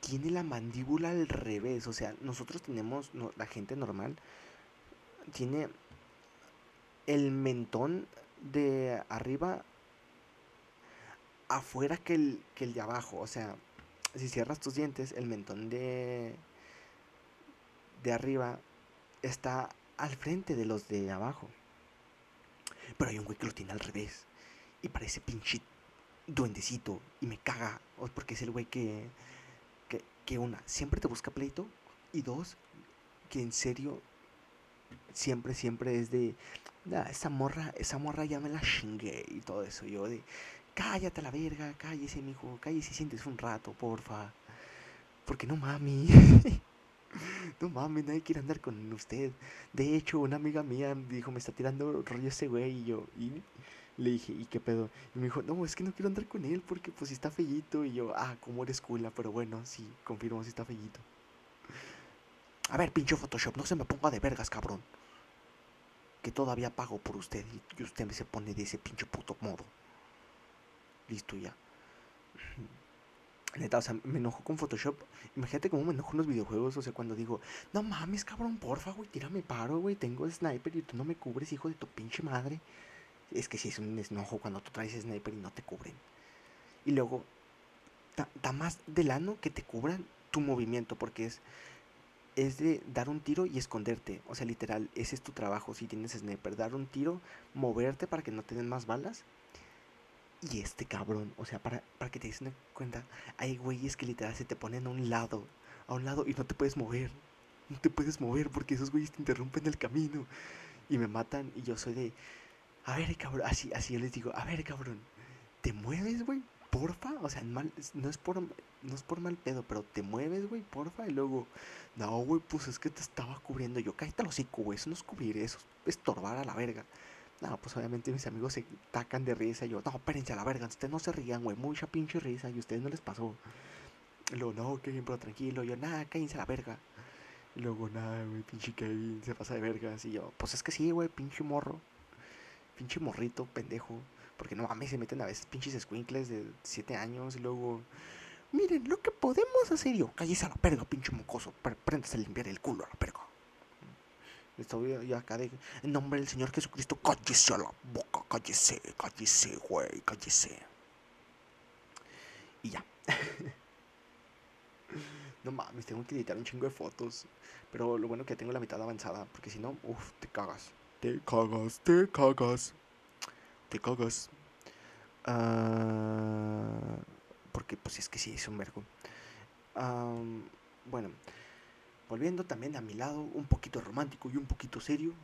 Tiene la mandíbula al revés. O sea, nosotros tenemos. la gente normal. Tiene. El mentón de arriba. Afuera que el, que el de abajo. O sea, si cierras tus dientes, el mentón de. De arriba. Está al frente de los de abajo. Pero hay un güey que lo tiene al revés. Y parece pinche duendecito. Y me caga. Porque es el güey que, que, una, siempre te busca pleito. Y dos, que en serio, siempre, siempre es de, esa morra, esa morra ya me la chingué y todo eso. Yo de, cállate la verga, cállese, mijo, cállese, sientes un rato, porfa. Porque no mami. no mames, nadie quiere andar con usted. De hecho, una amiga mía dijo, me está tirando rollo ese güey. Y yo, y le dije, ¿y qué pedo? Y me dijo, no, es que no quiero andar con él porque pues está fellito. Y yo, ah, como eres cula, pero bueno, sí, confirmo si está fellito. A ver, pinche Photoshop, no se me ponga de vergas, cabrón. Que todavía pago por usted y usted me se pone de ese pinche puto modo. Listo ya. Neta, o sea, me enojo con Photoshop. Imagínate cómo me enojo en los videojuegos. O sea, cuando digo, no mames, cabrón, porfa, güey, tírame paro, güey. Tengo sniper y tú no me cubres, hijo de tu pinche madre. Es que sí es un enojo cuando tú traes sniper y no te cubren. Y luego, da, más de lano que te cubran tu movimiento, porque es, es de dar un tiro y esconderte. O sea, literal, ese es tu trabajo si tienes sniper. Dar un tiro, moverte para que no te den más balas y este cabrón, o sea, para, para que te des cuenta, hay güeyes que literal se te ponen a un lado, a un lado y no te puedes mover. No te puedes mover porque esos güeyes te interrumpen el camino y me matan y yo soy de, a ver, cabrón, así, así yo les digo, a ver, cabrón, ¿te mueves, güey? Porfa, o sea, mal, no es por no es por mal pedo, pero te mueves, güey, porfa, y luego, no, güey, pues es que te estaba cubriendo yo, cállate los hocico, güey, eso no es cubrir, eso es estorbar a la verga. No, pues obviamente mis amigos se tacan de risa. Yo, no, espérense a la verga, ustedes no se rían, güey, mucha pinche risa y a ustedes no les pasó. Luego, no, Kevin, pero tranquilo. Yo, nada, cállense a la verga. Y luego, nada, güey, pinche Kevin, se pasa de verga. Y yo, pues es que sí, güey, pinche morro. Pinche morrito, pendejo. Porque no mames, se meten a veces pinches squinkles de 7 años. Y luego, miren, lo que podemos hacer yo, cállese a la verga, pinche mocoso. Préndase a limpiar el culo a la verga. Estoy ya acá de, en nombre del Señor Jesucristo, cállese a la boca, cállese, cállese, güey, cállese. Y ya. no mames, tengo que editar un chingo de fotos. Pero lo bueno que tengo la mitad avanzada, porque si no, uff, te cagas. Te cagas, te cagas. Te cagas. Uh, Porque pues es que sí, es un vergo. bueno, volviendo también a mi lado, un poquito romántico y un poquito serio.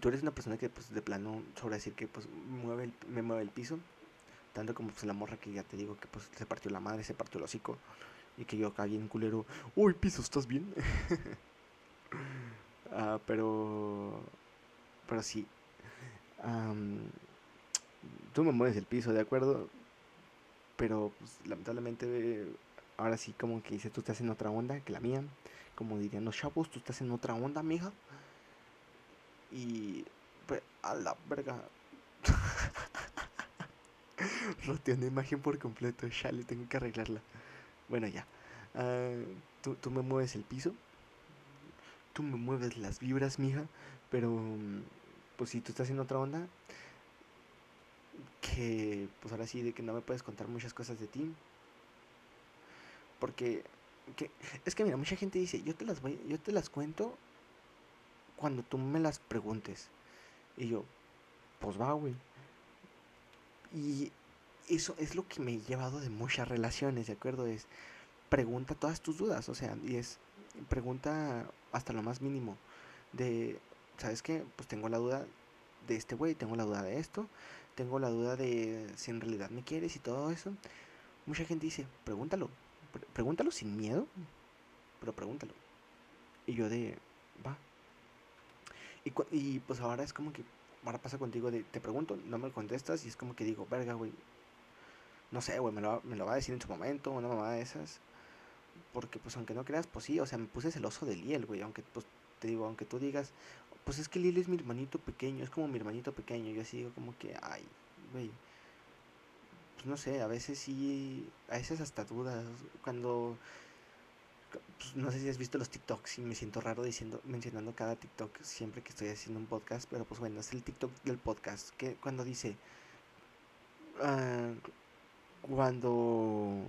tú eres una persona que pues de plano, sobre decir que pues mueve me mueve el piso. Tanto como pues la morra que ya te digo que pues se partió la madre, se partió el hocico. Y que yo acá bien culero. Uy, piso, ¿estás bien? Ah, pero... Pero sí. tú me mueves el piso, ¿de acuerdo? Pero pues, lamentablemente ahora sí como que dice tú estás en otra onda que la mía. Como dirían los chavos, tú estás en otra onda, mija. Y... Pues, a la verga. Roteando imagen por completo. Ya le tengo que arreglarla. Bueno, ya. Ah, tú, tú me mueves el piso. Tú me mueves las vibras, mija. Pero, pues si tú estás en otra onda, que pues ahora sí, de que no me puedes contar muchas cosas de ti. Porque, que, es que mira, mucha gente dice, yo te las voy, yo te las cuento cuando tú me las preguntes. Y yo, pues va, güey. Y eso es lo que me he llevado de muchas relaciones, ¿de acuerdo? Es pregunta todas tus dudas, o sea, y es pregunta hasta lo más mínimo de, ¿sabes qué? Pues tengo la duda de este güey, tengo la duda de esto, tengo la duda de si en realidad me quieres y todo eso. Mucha gente dice, pregúntalo, pregúntalo sin miedo, pero pregúntalo. Y yo de, va. Y, y pues ahora es como que, ahora pasa contigo de, te pregunto, no me contestas y es como que digo, verga, güey, no sé, güey, me lo, me lo va a decir en su momento, una mamá de esas. Porque, pues, aunque no creas, pues sí, o sea, me puse celoso de Liel, güey. Aunque, pues, te digo, aunque tú digas, pues es que Liel es mi hermanito pequeño, es como mi hermanito pequeño. Yo así digo, como que, ay, güey. Pues no sé, a veces sí, a veces hasta dudas. Cuando, pues, no sé si has visto los TikToks y me siento raro diciendo, mencionando cada TikTok siempre que estoy haciendo un podcast. Pero, pues, bueno, es el TikTok del podcast. Que cuando dice, uh, cuando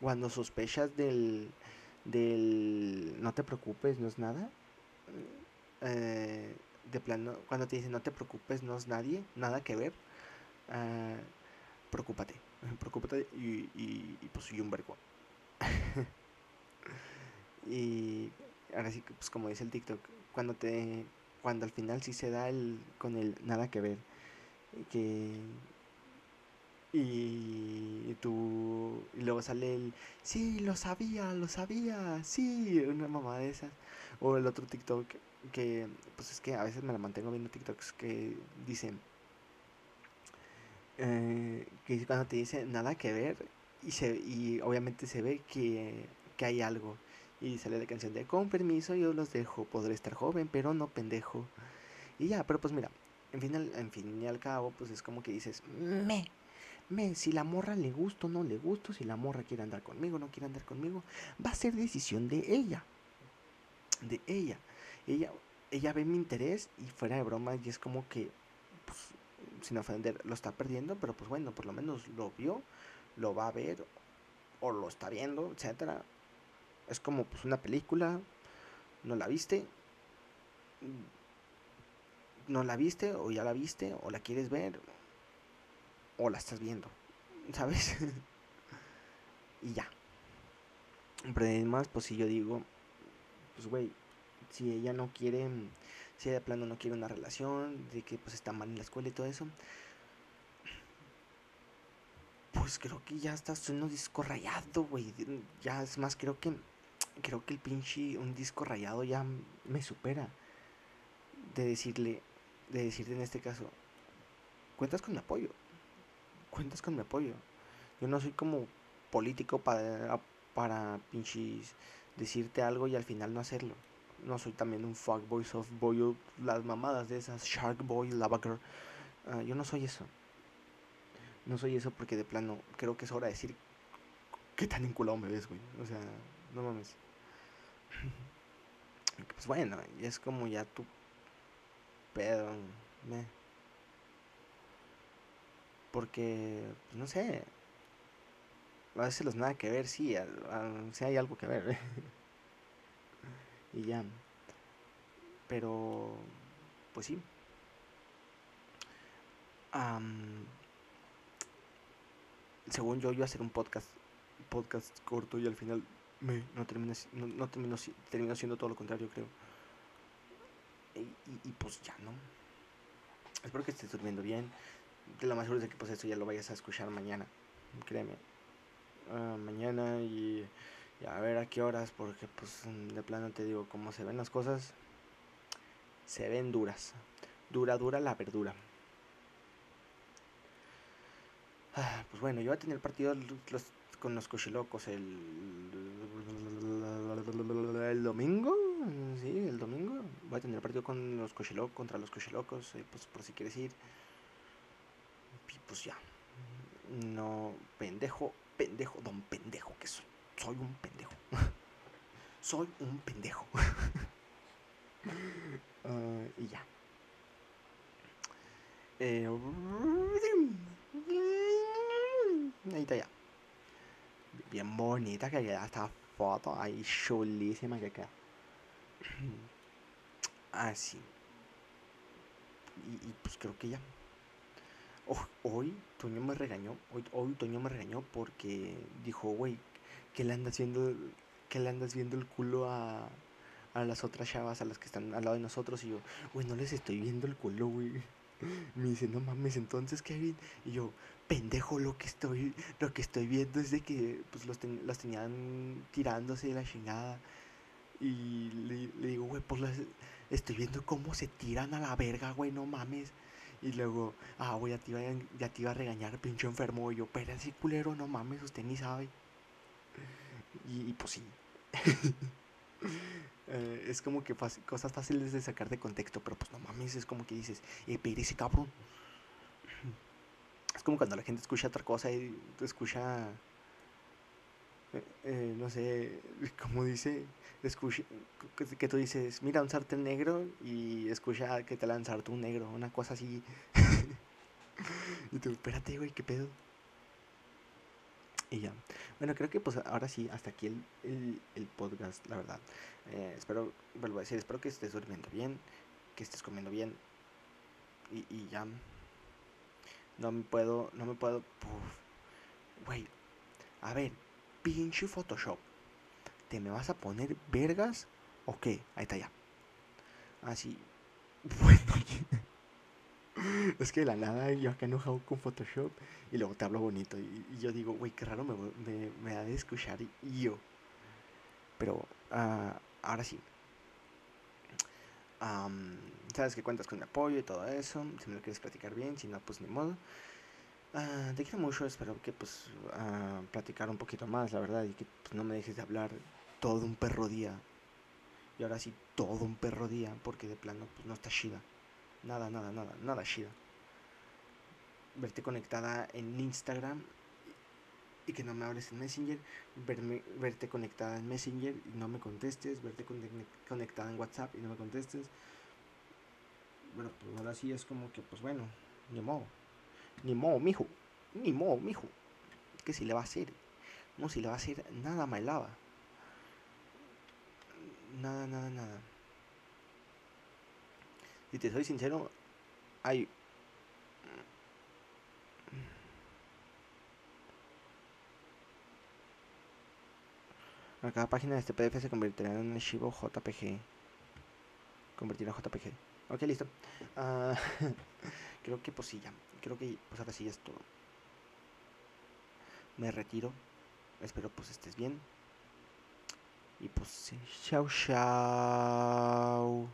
cuando sospechas del del no te preocupes no es nada eh, de plano cuando te dicen no te preocupes no es nadie nada que ver uh, preocúpate preocúpate y, y, pues soy un vergo. Y ahora sí pues como dice el TikTok cuando te cuando al final sí se da el con el nada que ver que y tú y luego sale el sí lo sabía lo sabía sí una mamá de esas. O el otro TikTok que pues es que a veces me la mantengo viendo TikToks que dicen eh, que cuando te dice nada que ver y se y obviamente se ve que, que hay algo y sale la canción de con permiso yo los dejo podré estar joven pero no pendejo y ya pero pues mira en fin en fin y al cabo pues es como que dices me me, si la morra le gusta o no le gusta, si la morra quiere andar conmigo no quiere andar conmigo, va a ser decisión de ella. De ella. Ella, ella ve mi interés y fuera de broma y es como que, pues, sin ofender, lo está perdiendo, pero pues bueno, por lo menos lo vio, lo va a ver o lo está viendo, etcétera. Es como pues una película, no la viste, no la viste o ya la viste o la quieres ver, o la estás viendo, ¿sabes? y ya. Pero además, pues si yo digo, pues güey, si ella no quiere, si de plano no quiere una relación, de que pues está mal en la escuela y todo eso, pues creo que ya está un disco rayado, güey. Ya es más, creo que, creo que el pinche, un disco rayado ya me supera. De decirle, de decirte en este caso, cuentas con mi apoyo cuentas con mi apoyo. Yo no soy como político para, para pinches decirte algo y al final no hacerlo. No soy también un fuckboy, softboy las mamadas de esas, sharkboy, lava girl. Ah, yo no soy eso. No soy eso porque de plano creo que es hora de decir qué tan enculado me ves, güey. O sea, no mames. pues bueno, es como ya tu pedo. Me. Porque, pues no sé, a veces los nada que ver, sí, si hay algo que ver. y ya. Pero, pues sí. según yo, a hacer un podcast, podcast corto y al final me, no, termina, no, no terminó, terminó siendo todo lo contrario, creo. Y, y, pues ya, ¿no? Espero que estés durmiendo bien. De lo más seguro es que pues esto ya lo vayas a escuchar mañana, créeme. Uh, mañana y, y, a ver a qué horas, porque pues de plano te digo, cómo se ven las cosas, se ven duras. Dura, dura la verdura. Ah, pues bueno, yo voy a tener partido con los cochilocos el, el domingo. Sí, el domingo. Voy a tener partido con los cochilocos, contra los cochilocos, eh, pues por si quieres ir. Y pues ya. No, pendejo, pendejo, don pendejo que soy. Soy un pendejo. soy un pendejo. uh, y ya. Eh, ahí está ya. Bien bonita que queda esta foto. Ahí chulísima que queda. Así. Y, y, pues creo que ya. Hoy Toño me regañó. Hoy, hoy Toño me regañó porque dijo, güey, que le andas viendo. Que le andas viendo el culo a, a las otras chavas, a las que están al lado de nosotros. Y yo, güey, no les estoy viendo el culo, güey. Me dice, no mames, entonces Kevin. Y yo, pendejo, lo que estoy, lo que estoy viendo es de que pues los, ten, los tenían tirándose de la chingada. Y le, le digo, güey, pues las, estoy viendo cómo se tiran a la verga, güey, no mames. Y luego, ah, güey, ya te iba, ya te iba a regañar, pinche enfermo. Y yo, pero ese culero, no mames, usted ni sabe. Y, pues sí. eh, es como que cosas fáciles de sacar de contexto, pero pues no mames, es como que dices, eh, pero ese cabrón. Es como cuando la gente escucha otra cosa y escucha, eh, eh, no sé, como dice, escucha, que tú dices, mira un sartén negro y escucha que te lanzar un negro, una cosa así. y tú, espérate, güey, qué pedo. Y ya. Bueno, creo que pues ahora sí, hasta aquí el, el, el podcast, la verdad. Eh, espero, vuelvo a decir, espero que estés durmiendo bien, que estés comiendo bien. Y, y ya. No me puedo, no me puedo. Güey. A ver, pinche Photoshop. ¿Te me vas a poner vergas? ¿O qué? Ahí está ya. Así. Bueno. es que de la nada yo acá enojado con Photoshop y luego te hablo bonito. Y, yo digo, güey, qué raro me, me, me, ha de escuchar y yo. Pero uh, ahora sí. Sabes que cuentas con mi apoyo y todo eso. Si me lo quieres platicar bien, si no, pues ni modo. Uh, te quiero mucho, espero que pues uh, platicar un poquito más, la verdad, y que pues, no me dejes de hablar todo un perro día. Y ahora sí, todo un perro día, porque de plano pues no está chida. Nada, nada, nada, nada chida. Verte conectada en Instagram y que no me hables en Messenger, verme, verte conectada en Messenger y no me contestes, verte conectada en WhatsApp y no me contestes. Bueno, pues ahora sí es como que, pues bueno, ni modo, ni modo, mijo, ni modo, mijo. Que si le va a hacer, no, si le va a hacer nada malaba. Nada, nada, nada. Si te soy sincero, hay A cada página de este PDF se convertirá en un archivo JPG. Convertir a JPG. Ok, listo. Uh, creo que pues sí, ya. Creo que pues ahora sí ya es todo. Me retiro. Espero pues estés bien. Y pues sí. Chao, chao.